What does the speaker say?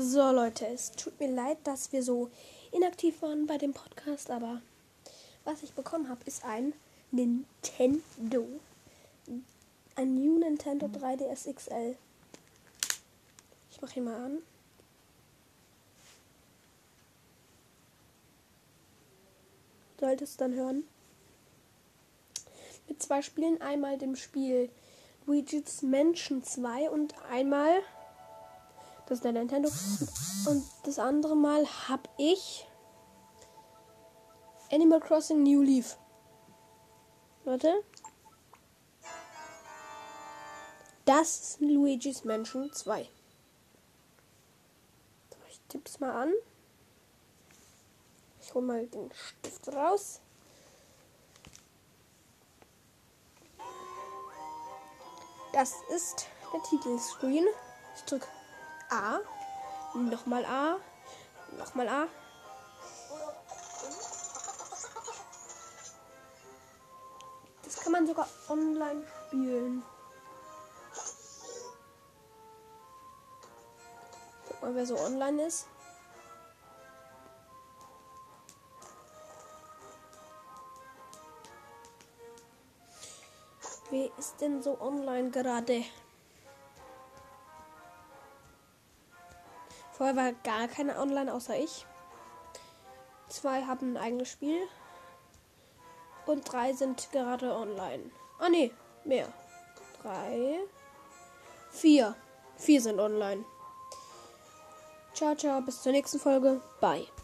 So Leute, es tut mir leid, dass wir so inaktiv waren bei dem Podcast, aber was ich bekommen habe, ist ein Nintendo. Ein New Nintendo 3DS XL. Ich mache ihn mal an. Solltest es dann hören. Mit zwei Spielen. Einmal dem Spiel Luigi's Mansion 2 und einmal das ist der Nintendo. Und das andere Mal habe ich Animal Crossing New Leaf. Warte. Das ist Luigi's Mansion 2. Ich tipp's mal an. Ich hole mal den Stift raus. Das ist der Titelscreen. Ich drücke A. Nochmal A. Nochmal A. Das kann man sogar online spielen. Guck mal, wer so online ist. Wer ist denn so online gerade? Vorher war gar keiner online außer ich. Zwei haben ein eigenes Spiel. Und drei sind gerade online. Ah ne, mehr. Drei. Vier. Vier sind online. Ciao, ciao, bis zur nächsten Folge. Bye.